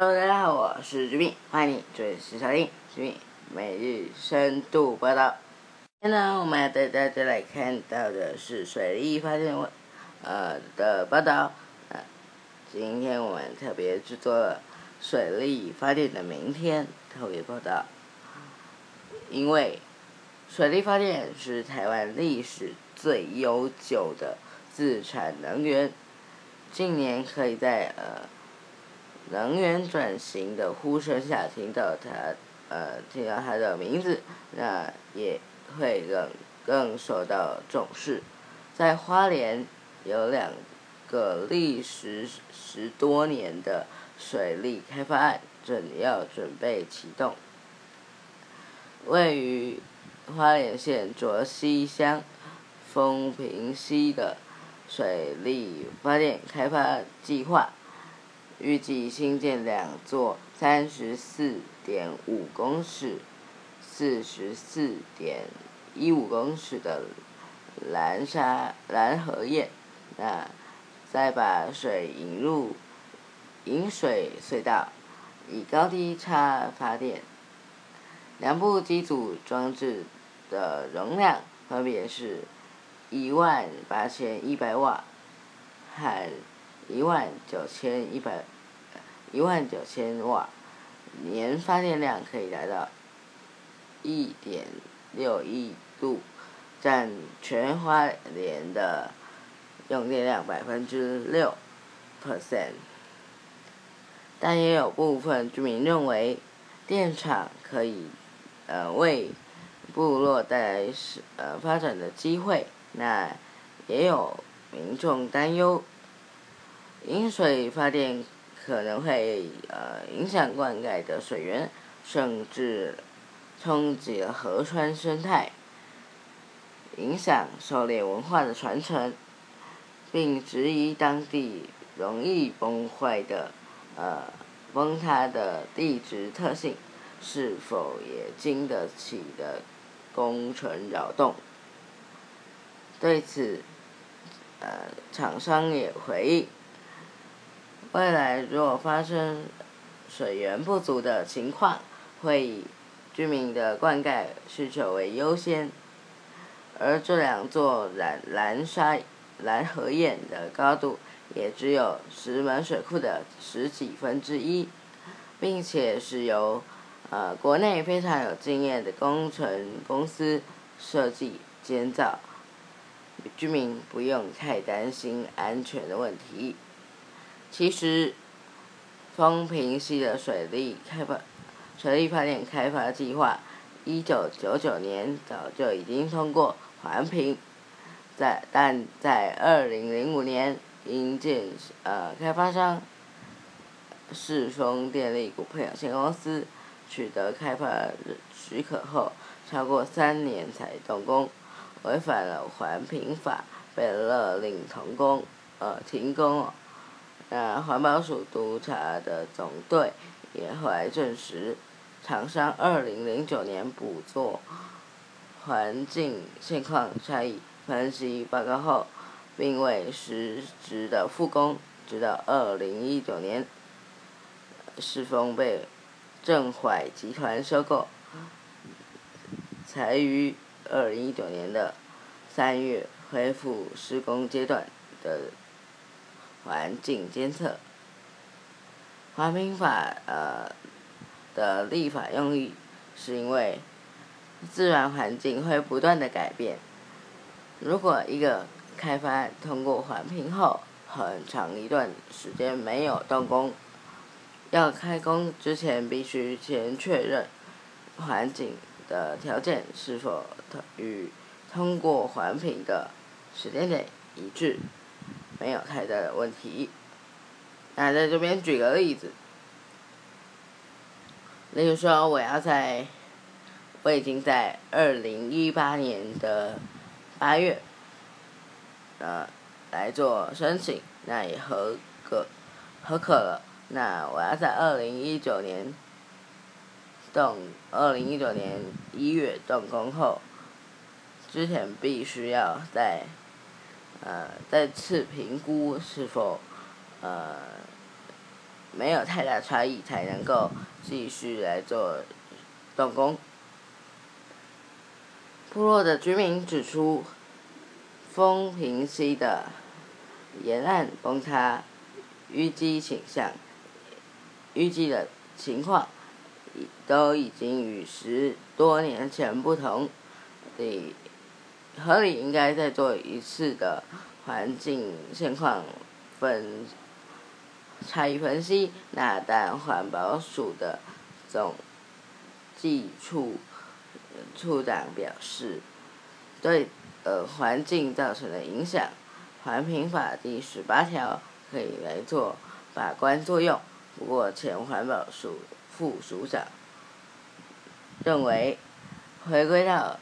Hello，大家好，我是志斌，欢迎你准时收听志斌每日深度报道。今天呢，我们要带大家来看到的是水利发电问呃的报道。呃，今天我们特别制作了水利发电的明天特别报道，因为水利发电是台湾历史最悠久的自产能源，近年可以在呃。能源转型的呼声下，听到他，呃，听到他的名字，那也会更更受到重视。在花莲有两个历时十多年的水利开发案正要准备启动。位于花莲县卓溪乡丰平溪的水利发电开发计划。预计新建两座三十四点五公尺、四十四点一五公尺的蓝沙蓝河堰，那再把水引入引水隧道，以高低差发电。两部机组装置的容量分别是一万八千一百瓦和。一万九千一百，一万九千瓦，年发电量可以达到一点六亿度，占全花莲的用电量百分之六 percent。但也有部分居民认为，电厂可以呃为部落带来是呃发展的机会，那也有民众担忧。饮水发电可能会呃影响灌溉的水源，甚至冲击了河川生态，影响狩猎文化的传承，并质疑当地容易崩坏的呃崩塌的地质特性是否也经得起的工程扰动。对此，呃厂商也回应。未来若发生水源不足的情况，会以居民的灌溉需求为优先。而这两座蓝蓝沙蓝河堰的高度也只有石门水库的十几分之一，并且是由呃国内非常有经验的工程公司设计建造，居民不用太担心安全的问题。其实，丰平溪的水利开发、水利发电开发计划，一九九九年早就已经通过环评，在但在二零零五年，因建呃开发商世丰电力股份有限公司取得开发许可后，超过三年才动工，违反了环评法，被勒令停工，呃停工。那环保署督查的总队也后来证实，厂商二零零九年补做环境现况差异分析报告后，并未实质的复工，直到二零一九年，世丰被正怀集团收购，才于二零一九年的三月恢复施工阶段的。环境监测，环评法呃的立法用意，是因为自然环境会不断的改变。如果一个开发通过环评后，很长一段时间没有动工，要开工之前必须先确认环境的条件是否与通过环评的时间点一致。没有太大的问题。那在这边举个例子，例如说，我要在，我已经在二零一八年的八月，呃，来做申请，那也合格，合可了。那我要在二零一九年动，二零一九年一月动工后，之前必须要在。呃，再次评估是否呃没有太大差异，才能够继续来做动工。部落的居民指出，丰平溪的沿岸崩塌淤积倾向、淤积的情况，都已经与十多年前不同。得合理应该再做一次的环境现况分差异分析。那但环保署的总计处。处长表示，对呃环境造成的影响，《环评法》第十八条可以来做把关作用。不过，前环保署副署长认为，回归到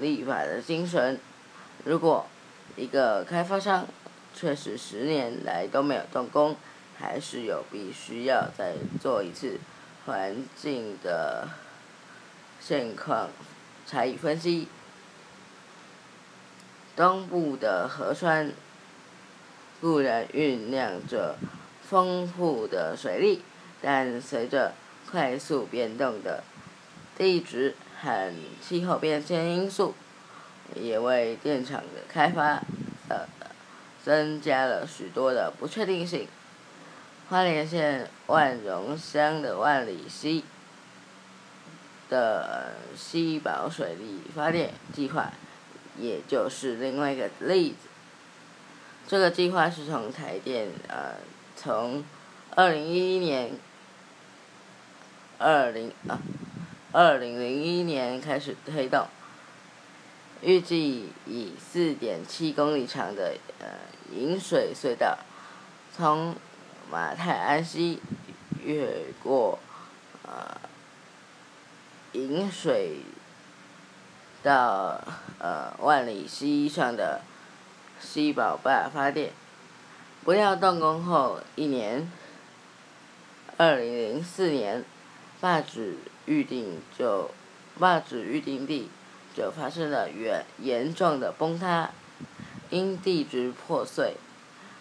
立法的精神，如果一个开发商确实十年来都没有动工，还是有必须要再做一次环境的。现况差异分析。东部的河川固然酝酿着丰富的水利，但随着快速变动的地质和气候变迁因素，也为电厂的开发呃增加了许多的不确定性。花莲县万荣乡的万里溪。的西宝水利发电计划，也就是另外一个例子。这个计划是从台电呃，从二零一一年二零啊二零零一年开始推动，预计以四点七公里长的呃引水隧道，从马太安溪越过呃。引水到呃万里溪上的西宝坝发电，不料动工后一年，二零零四年，坝址预定就坝址预定地就发生了严严重的崩塌，因地质破碎，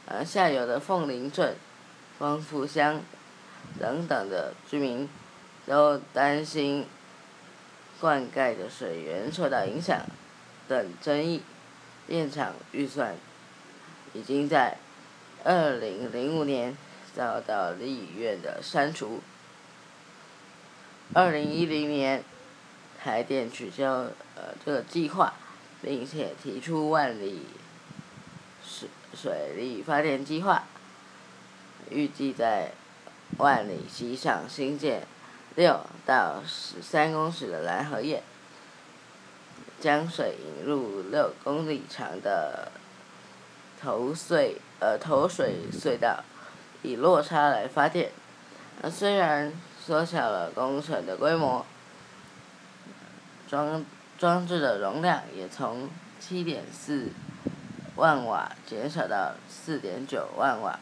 而下游的凤林镇、丰富乡等等的居民都担心。灌溉的水源受到影响等争议，电厂预算已经在二零零五年遭到立院的删除。二零一零年，台电取消呃这个计划，并且提出万里水水利发电计划，预计在万里溪上新建。六到十三公尺的蓝河堰，将水引入六公里长的头隧呃头水隧道，以落差来发电。呃，虽然缩小了工程的规模，装装置的容量也从七点四万瓦减少到四点九万瓦，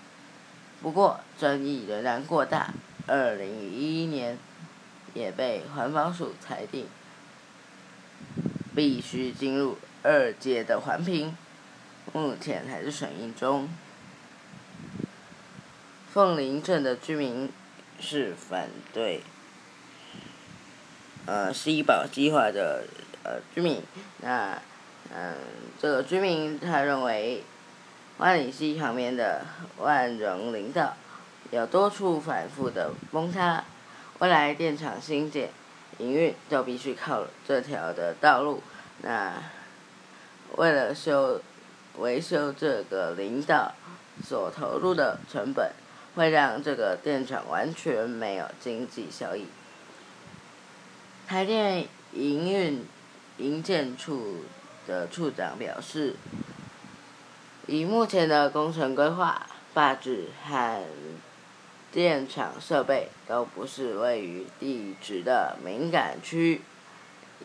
不过争议仍然过大。二零一一年。也被环保署裁定，必须进入二阶的环评，目前还是审议中。凤林镇的居民是反对，呃，西保计划的呃居民，那嗯，这个居民他认为，万里溪旁边的万荣林道有多处反复的崩塌。未来电厂新建、营运就必须靠这条的道路。那为了修维修这个林道，所投入的成本会让这个电厂完全没有经济效益。台电营运营建处的处长表示，以目前的工程规划、八址和电厂设备都不是位于地质的敏感区，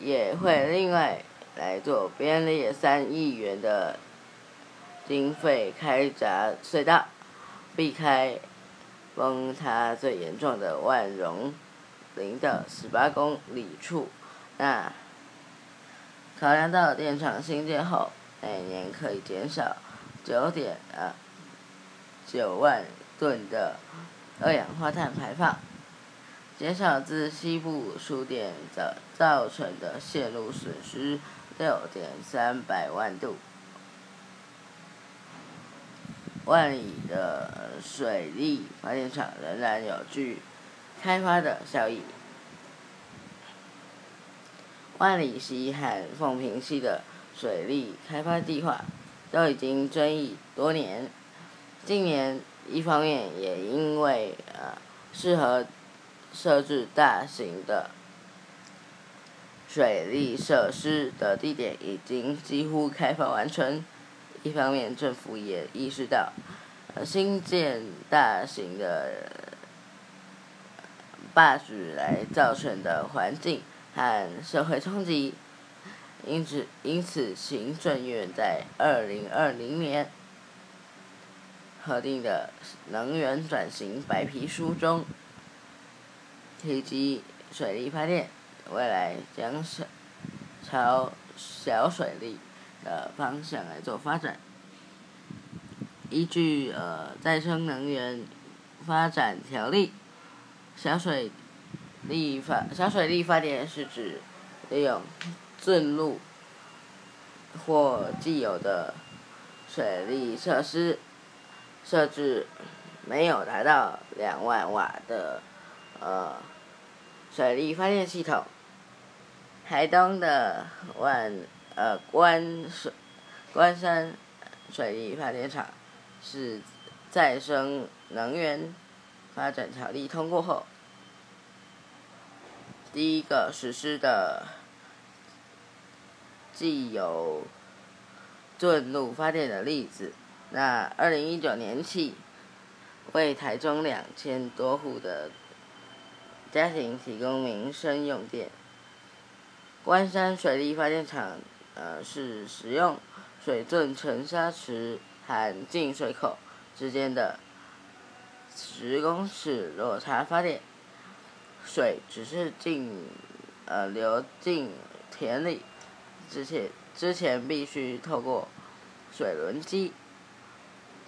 也会另外来做编列三亿元的经费开闸隧道，避开崩塌最严重的万荣林的十八公里处。那考量到电厂新建后每年可以减少九点九万吨的。二氧化碳排放，减少自西部输电造造成的线路损失六点三百万度。万里的水利发电厂仍然有具开发的效益。万里溪和凤平溪的水利开发计划都已经争议多年。近年，一方面也因为呃适合设置大型的水利设施的地点已经几乎开发完成。一方面，政府也意识到，新建大型的坝局来造成的环境和社会冲击，因此，因此，行政院在二零二零年核定的能源转型白皮书中，提及水力发电未来将是朝小水力。的方向来做发展。依据呃再生能源发展条例，小水力发小水力发电是指利用圳路或既有的水利设施设置没有达到两万瓦的呃水力发电系统。台东的万。呃，关水关山水利发电厂是再生能源发展条例通过后第一个实施的既有圳路发电的例子。那二零一九年起，为台中两千多户的家庭提供民生用电。关山水利发电厂。呃，是使用水圳沉沙池和进水口之间的十公尺落差发电，水只是进呃流进田里，之前之前必须透过水轮机，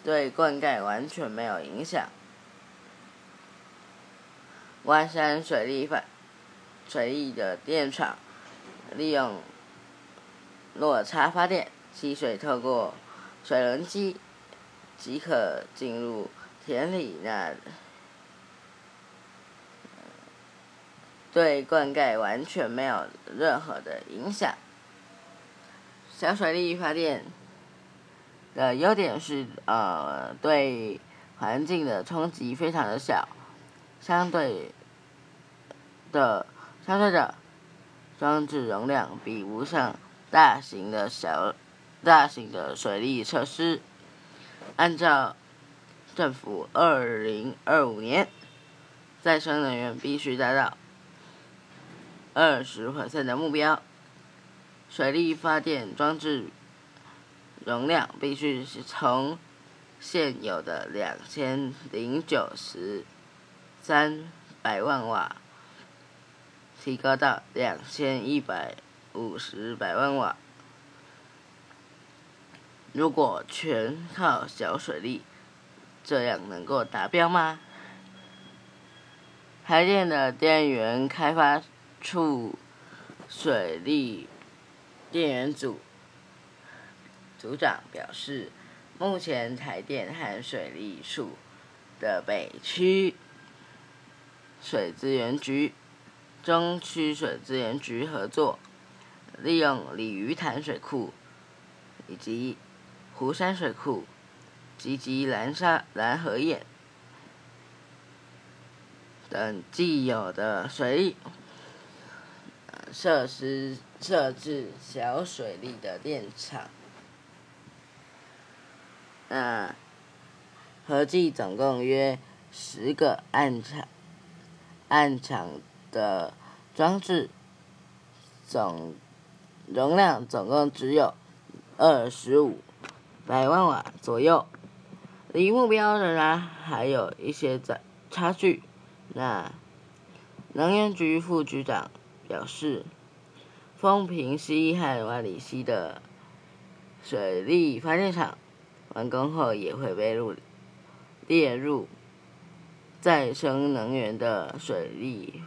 对灌溉完全没有影响。关山水利发水利的电厂利用。落差发电，溪水透过水轮机即可进入田里，那对灌溉完全没有任何的影响。小水力发电的优点是，呃，对环境的冲击非常的小，相对的，相对的装置容量比不上。大型的小、大型的水利设施，按照政府二零二五年再生能源必须达到二十的目标，水利发电装置容量必须是从现有的两千零九十三百万瓦提高到两千一百。五十百万瓦，如果全靠小水力，这样能够达标吗？台电的电源开发处水利电源组组长表示，目前台电和水利处的北区水资源局、中区水资源局合作。利用鲤鱼潭水库以及湖山水库及及蓝沙蓝河堰等既有的水设施设置小水利的电厂，那合计总共约十个暗场暗场的装置总。容量总共只有二十五百万瓦左右，离目标仍然还有一些在差距。那能源局副局长表示，丰平溪和万里溪的水力发电厂完工后，也会被入列入再生能源的水利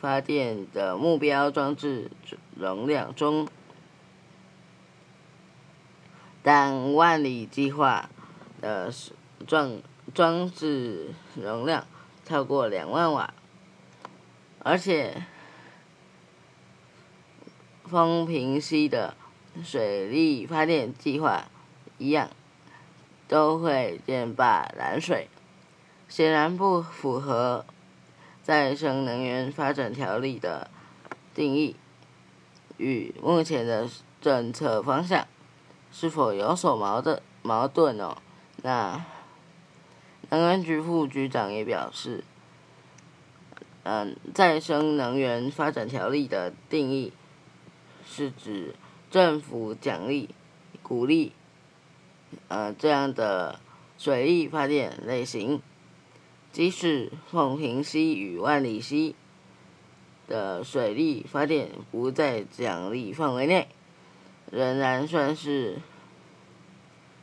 发电的目标装置容量中，但万里计划的装装置容量超过两万瓦，而且风平溪的水力发电计划一样，都会建坝拦水。显然不符合再生能源发展条例的定义，与目前的政策方向是否有所矛盾矛盾哦？那能源局副局长也表示，嗯，再生能源发展条例的定义是指政府奖励、鼓励，呃，这样的水力发电类型。即使凤平溪与万里溪的水力发电不在奖励范围内，仍然算是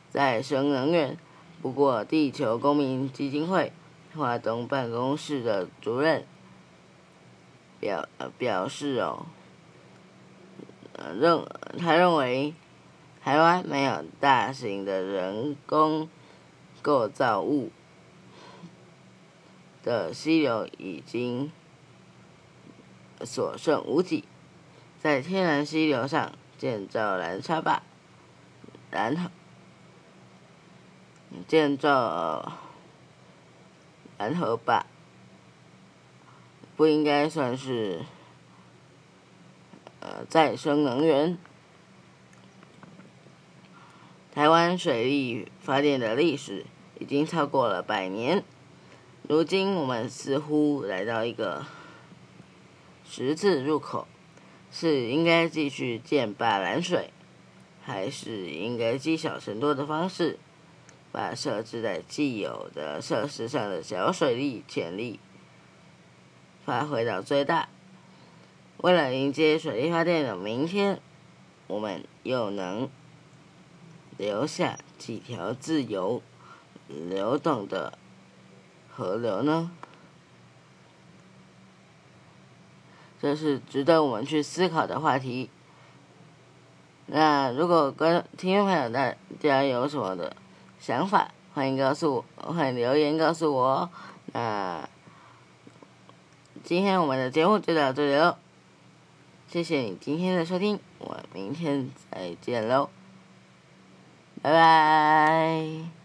再生能源。不过，地球公民基金会华东办公室的主任表表示哦，认他认为台湾没有大型的人工构造物。的溪流已经所剩无几，在天然溪流上建造拦沙坝，然后建造拦河坝，不应该算是呃再生能源。台湾水力发电的历史已经超过了百年。如今我们似乎来到一个十字路口，是应该继续建坝拦水，还是应该积少成多的方式，把设置在既有的设施上的小水利潜力发挥到最大？为了迎接水力发电的明天，我们又能留下几条自由流动的？河流呢？这是值得我们去思考的话题。那如果跟听众朋友大家有什么的想法，欢迎告诉我，欢迎留言告诉我。那今天我们的节目就到这里喽，谢谢你今天的收听，我明天再见喽，拜拜。